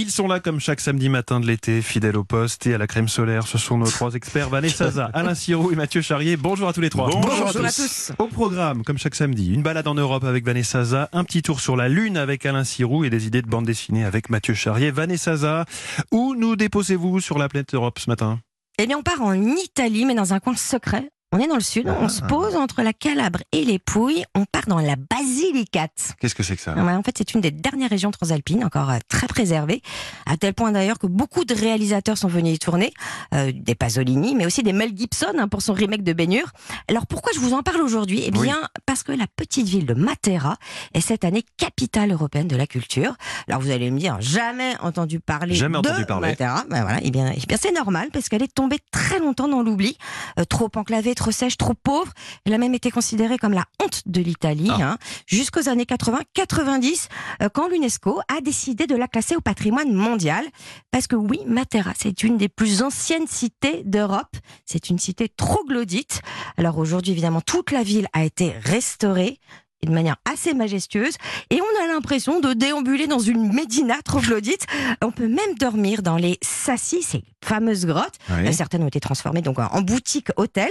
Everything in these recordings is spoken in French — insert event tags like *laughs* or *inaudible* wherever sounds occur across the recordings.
Ils sont là comme chaque samedi matin de l'été, fidèles au poste et à la crème solaire. Ce sont nos trois experts, Vanessa *laughs* Zaza, Alain Sirou et Mathieu Charrier. Bonjour à tous les trois. Bonjour, à, tous. Au programme, comme chaque samedi, une balade en Europe avec Vanessa Zaza, un petit tour sur la Lune avec Alain Sirou et des idées de bande dessinée avec Mathieu Charrier. Vanessa Zaza, où nous déposez-vous sur la planète Europe ce matin? Eh bien, on part en Italie, mais dans un coin secret, on est dans le sud, on se pose entre la Calabre et les Pouilles, on part dans la Basilicate. Qu'est-ce que c'est que ça? En fait, c'est une des dernières régions transalpines, encore euh, très préservée, à tel point d'ailleurs que beaucoup de réalisateurs sont venus y tourner, euh, des Pasolini, mais aussi des Mel Gibson hein, pour son remake de Baignure. Alors pourquoi je vous en parle aujourd'hui? Eh bien, parce que la petite ville de Matera est cette année capitale européenne de la culture. Alors vous allez me dire, jamais entendu parler jamais de entendu parler. Matera. Ben voilà, eh bien, eh bien c'est normal, parce qu'elle est tombée très longtemps dans l'oubli, euh, trop enclavée, trop sèche, trop pauvre. Elle a même été considérée comme la honte de l'Italie Ah. hein, jusqu'aux années 80-90, euh, quand l'UNESCO a décidé de la classer au patrimoine mondial. Parce que oui, Matera, c'est une des plus anciennes cités d'Europe. C'est une cité troglodyte. Alors aujourd'hui, évidemment, toute la ville a été restaurée de manière assez majestueuse. Et on a l'impression de déambuler dans une médina troglodyte. On peut même dormir dans les sassis, ces fameuses grottes. Oui. Euh, Certaines ont été transformées donc en boutique hôtel.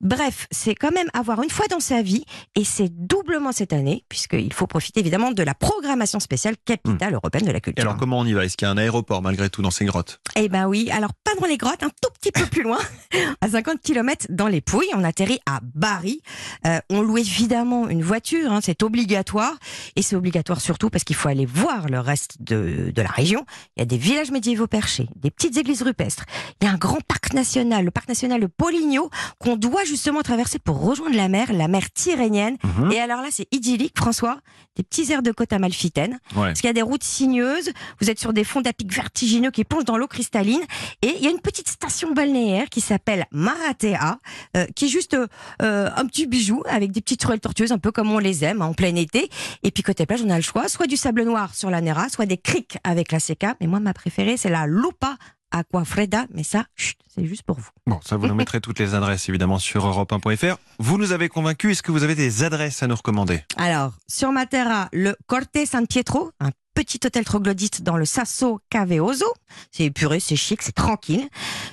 Bref, c'est quand même avoir une fois dans sa vie, et c'est doublement cette année, puisqu'il faut profiter évidemment de la programmation spéciale capitale européenne de la Et culture. alors comment on y va? Est-ce qu'il y a un aéroport malgré tout dans ces grottes? Eh ben oui, alors pas dans les grottes, un tout petit peu plus loin, *laughs* à 50 km dans les Pouilles. On atterrit à Bari. Euh, on loue évidemment une voiture, hein, c'est obligatoire. Et c'est obligatoire surtout parce qu'il faut aller voir le reste de, de la région. Il y a des villages médiévaux perchés, des petites églises rupestres. Il y a un grand parc national, le parc national de Poligno, qu'on doit justement traverser pour rejoindre la mer, la mer Tyrrhénienne. Mhm. Et alors là, c'est idyllique, François. Des petits airs de côte amalfitaine. Ouais. Parce qu'il y a des routes sinueuses, vous êtes sur des fonds d'à pic vertigineux qui plongent dans l'eau cristalline, et il y a une petite station balnéaire qui s'appelle Maratea, euh, qui est juste euh, un petit bijou avec des petites ruelles tortueuses, un peu comme on les aime hein, en plein été. Et puis côté plage, on a le choix, soit du sable noir sur la Nera, soit des criques avec la Seca. Mais moi, ma préférée, c'est la Lupa Aquafreda, mais ça, c'est juste pour vous. Bon, ça vous nous mettrez toutes les adresses évidemment sur europe1.fr. Vous nous avez convaincus, est-ce que vous avez des adresses à nous recommander? Alors, sur Matera, le Corte San Pietro, un petit hôtel troglodyte dans le Sasso Caveoso. C'est épuré, c'est chic, c'est tranquille.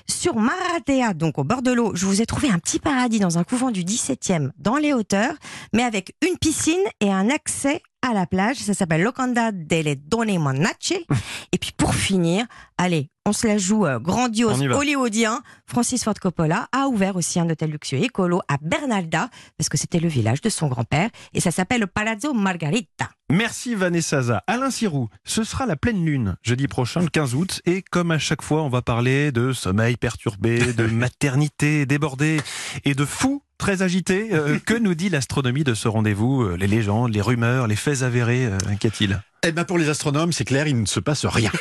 Sur Maratea, donc au bord de l'eau, je vous ai trouvé un petit paradis dans un couvent du 17e, dans les hauteurs, mais avec une piscine et un accès à la plage. Ça s'appelle Locanda delle Donne Monace. *laughs* Et puis pour finir, allez, on se la joue euh, grandiose, hollywoodien. Francis Ford Coppola a ouvert aussi un hôtel luxueux écolo à Bernalda, parce que c'était le village de son grand-père, et ça s'appelle le Palazzo Margarita. Merci Vanessa Zaza. Alain Sirou, ce sera la pleine lune jeudi prochain, le 15 août. Et comme à chaque fois, on va parler de sommeil perturbé, de *laughs* maternité débordée et de fous très agités. Euh, que nous dit l'astronomie de ce rendez-vous Euh, Les légendes, les rumeurs, les faits avérés, euh, qu'y-a-t-il Eh ben pour les astronomes, c'est clair, il ne se passe rien.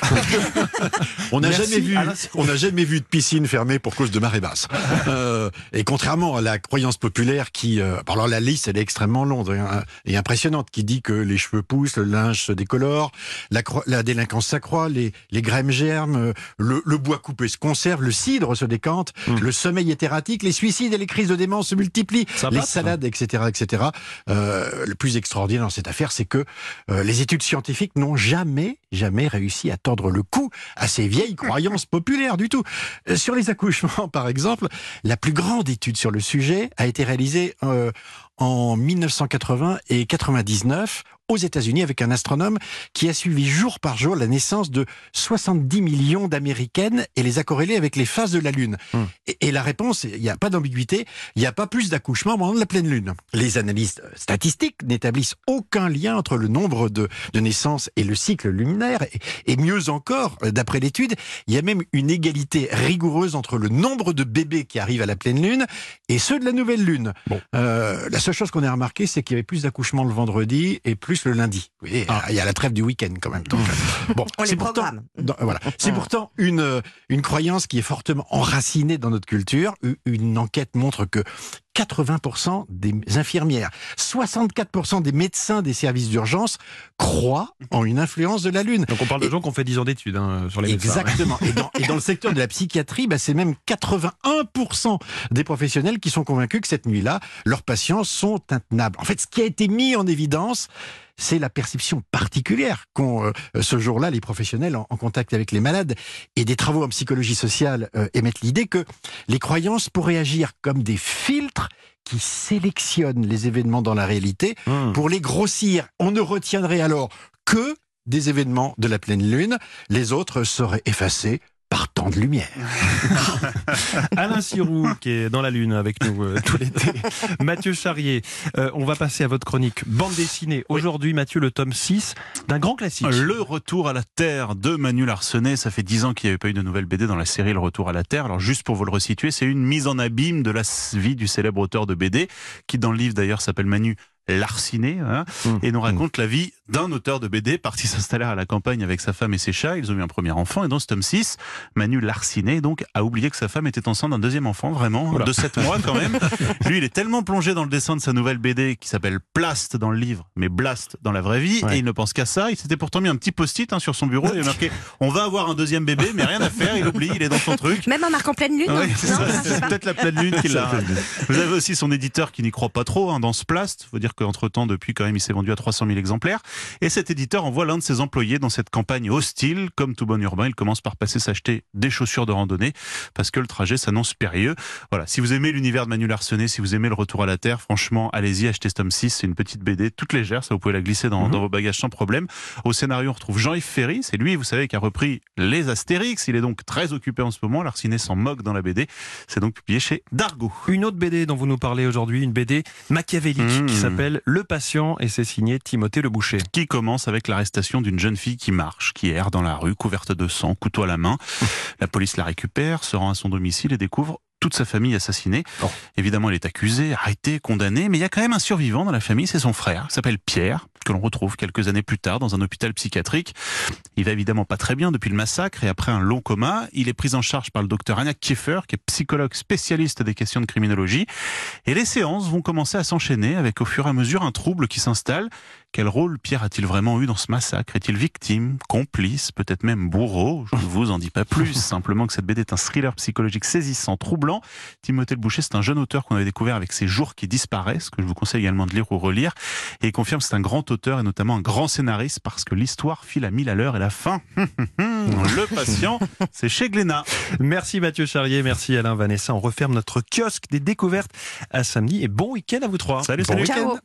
*laughs* on n'a jamais vu, on n'a jamais vu de piscine fermée pour cause de marée basse. Euh, et contrairement à la croyance populaire qui, euh, alors la liste elle est extrêmement longue hein, et impressionnante, qui dit que les cheveux poussent, le linge se décolore, la, délinquance s'accroît, les, les graines germent, euh, le, le bois coupé se conserve, le cidre se décante, Mm. le sommeil est erratique, les suicides et les crises de démence se multiplient, les salades, etc., etc. Euh, le plus extraordinaire dans cette affaire, c'est que euh, les études scientifiques n'ont jamais, jamais réussi à tordre le cou à ces vieilles croyances *laughs* populaires du tout. Euh, sur les accouchements, *laughs* par exemple, la plus grande étude sur le sujet a été réalisée euh, en 1980 et 99 aux États-Unis avec un astronome qui a suivi jour par jour la naissance de 70 millions d'Américaines et les a corrélées avec les phases de la Lune. Hmm. Et, et la réponse, il n'y a pas d'ambiguïté, il n'y a pas plus d'accouchements au moment de la pleine Lune. Les analystes statistiques n'établissent aucun lien entre le nombre de, de naissances et le cycle luminaire. Et, et mieux encore, euh, d'après l'étude, il y a même une égalité rigoureuse entre le nombre de bébés qui arrivent à la pleine Lune et ceux de la nouvelle Lune. Bon. Euh, la seule chose qu'on a remarqué, c'est qu'il y avait plus d'accouchements le vendredi et plus le lundi. Vous voyez, Ah. il y a la trêve du week-end quand même. Donc, euh, bon, *laughs* On les c'est pourtant, programme. dans- voilà. *laughs* C'est pourtant une, euh, une croyance qui est fortement enracinée dans notre culture. Une enquête montre que 80% des infirmières, 64% des médecins des services d'urgence croient en une influence de la Lune. Donc on parle de gens qui ont fait 10 ans d'études hein, sur les médecins, ouais. Exactement. Et, dans, et dans le secteur de la psychiatrie, bah, c'est même 81% des professionnels qui sont convaincus que cette nuit-là, leurs patients sont intenables. En fait, ce qui a été mis en évidence, c'est la perception particulière qu'ont euh, ce jour-là les professionnels en, en, contact avec les malades. Et des travaux en psychologie sociale euh, émettent l'idée que les croyances pourraient agir comme des filtres qui sélectionnent les événements dans la réalité mmh. pour les grossir. On ne retiendrait alors que des événements de la pleine lune, les autres seraient effacés par tant de lumière. *laughs* Alain Sirou, qui est dans la lune avec nous euh, tout l'été. *laughs* Mathieu Charrier, euh, on va passer à votre chronique bande dessinée. Aujourd'hui, Mathieu, le tome 6 d'un grand classique. Le retour à la Terre de Manu Larsenet. Ça fait 10 ans qu'il n'y avait pas eu de nouvelle BD dans la série Le Retour à la Terre. Alors, juste pour vous le resituer, c'est une mise en abîme de la vie du célèbre auteur de BD, qui dans le livre d'ailleurs s'appelle Manu Larciné, hein, mmh. et nous raconte mmh. la vie d'un auteur de BD parti *laughs* s'installer à la campagne avec sa femme et ses chats. Ils ont eu un premier enfant, et dans ce tome 6, Manu Larciné donc a oublié que sa femme était enceinte d'un deuxième enfant, vraiment, de 7 mois quand même. *laughs* Lui, il est tellement plongé dans le dessin de sa nouvelle BD qui s'appelle Plast dans le livre, mais Blast dans la vraie vie, ouais. et il ne pense qu'à ça. Il s'était pourtant mis un petit post-it hein, sur son bureau, il a marqué On va avoir un deuxième bébé, mais rien à faire, il oublie, il est dans son truc. Même en marquant pleine lune ouais, C'est peut-être la pleine lune qui l'a. Vous avez aussi son éditeur qui n'y croit pas trop hein, dans ce Plast. Faut dire qu'entre temps, depuis quand même, il s'est vendu à 300 000 exemplaires. Et cet éditeur envoie l'un de ses employés dans cette campagne hostile. Comme tout bon urbain, il commence par passer s'acheter des chaussures de randonnée parce que le trajet s'annonce périlleux. Voilà. Si vous aimez l'univers de Manu Larsenet, si vous aimez le retour à la Terre, franchement, allez-y, achetez ce tome 6. C'est une petite BD toute légère. Ça, vous pouvez la glisser dans, mmh. dans vos bagages sans problème. Au scénario, on retrouve Jean-Yves Ferry. C'est lui, vous savez, qui a repris les Astérix. Il est donc très occupé en ce moment. Larsenet s'en moque dans la BD. C'est donc publié chez Dargo. Une autre BD dont vous nous parlez aujourd'hui, une BD machiavélique mmh. qui s'appelle Le Patient et c'est signé Timothée Le Boucher. Qui commence avec l'arrestation d'une jeune fille qui marche, qui erre dans la rue, couverte de sang, couteau à la main. *laughs* La police la récupère, se rend à son domicile et découvre toute sa famille assassinée. Oh. Évidemment, elle est accusée, arrêtée, condamnée, mais il y a quand même un survivant dans la famille, c'est son frère, qui s'appelle Pierre, que l'on retrouve quelques années plus tard dans un hôpital psychiatrique. Il va évidemment pas très bien depuis le massacre et après un long coma, il est pris en charge par le docteur Anna Kieffer, qui est psychologue spécialiste des questions de criminologie. Et les séances vont commencer à s'enchaîner avec au fur et à mesure un trouble qui s'installe. Quel rôle Pierre a-t-il vraiment eu dans ce massacre? Est-il victime, complice, peut-être même bourreau? Je ne vous en dis pas plus. *laughs* Simplement que cette BD est un thriller psychologique saisissant, troublant. Timothée Le Boucher, c'est un jeune auteur qu'on avait découvert avec ses jours qui disparaissent, que je vous conseille également de lire ou relire. Et il confirme que c'est un grand auteur et notamment un grand scénariste parce que l'histoire file à mille à l'heure et la fin, *laughs* le patient, c'est chez Glénat. Merci Mathieu Charrier, merci Alain Vanessa. On referme notre kiosque des découvertes à samedi et bon week-end à vous trois. Salut, bon week-end.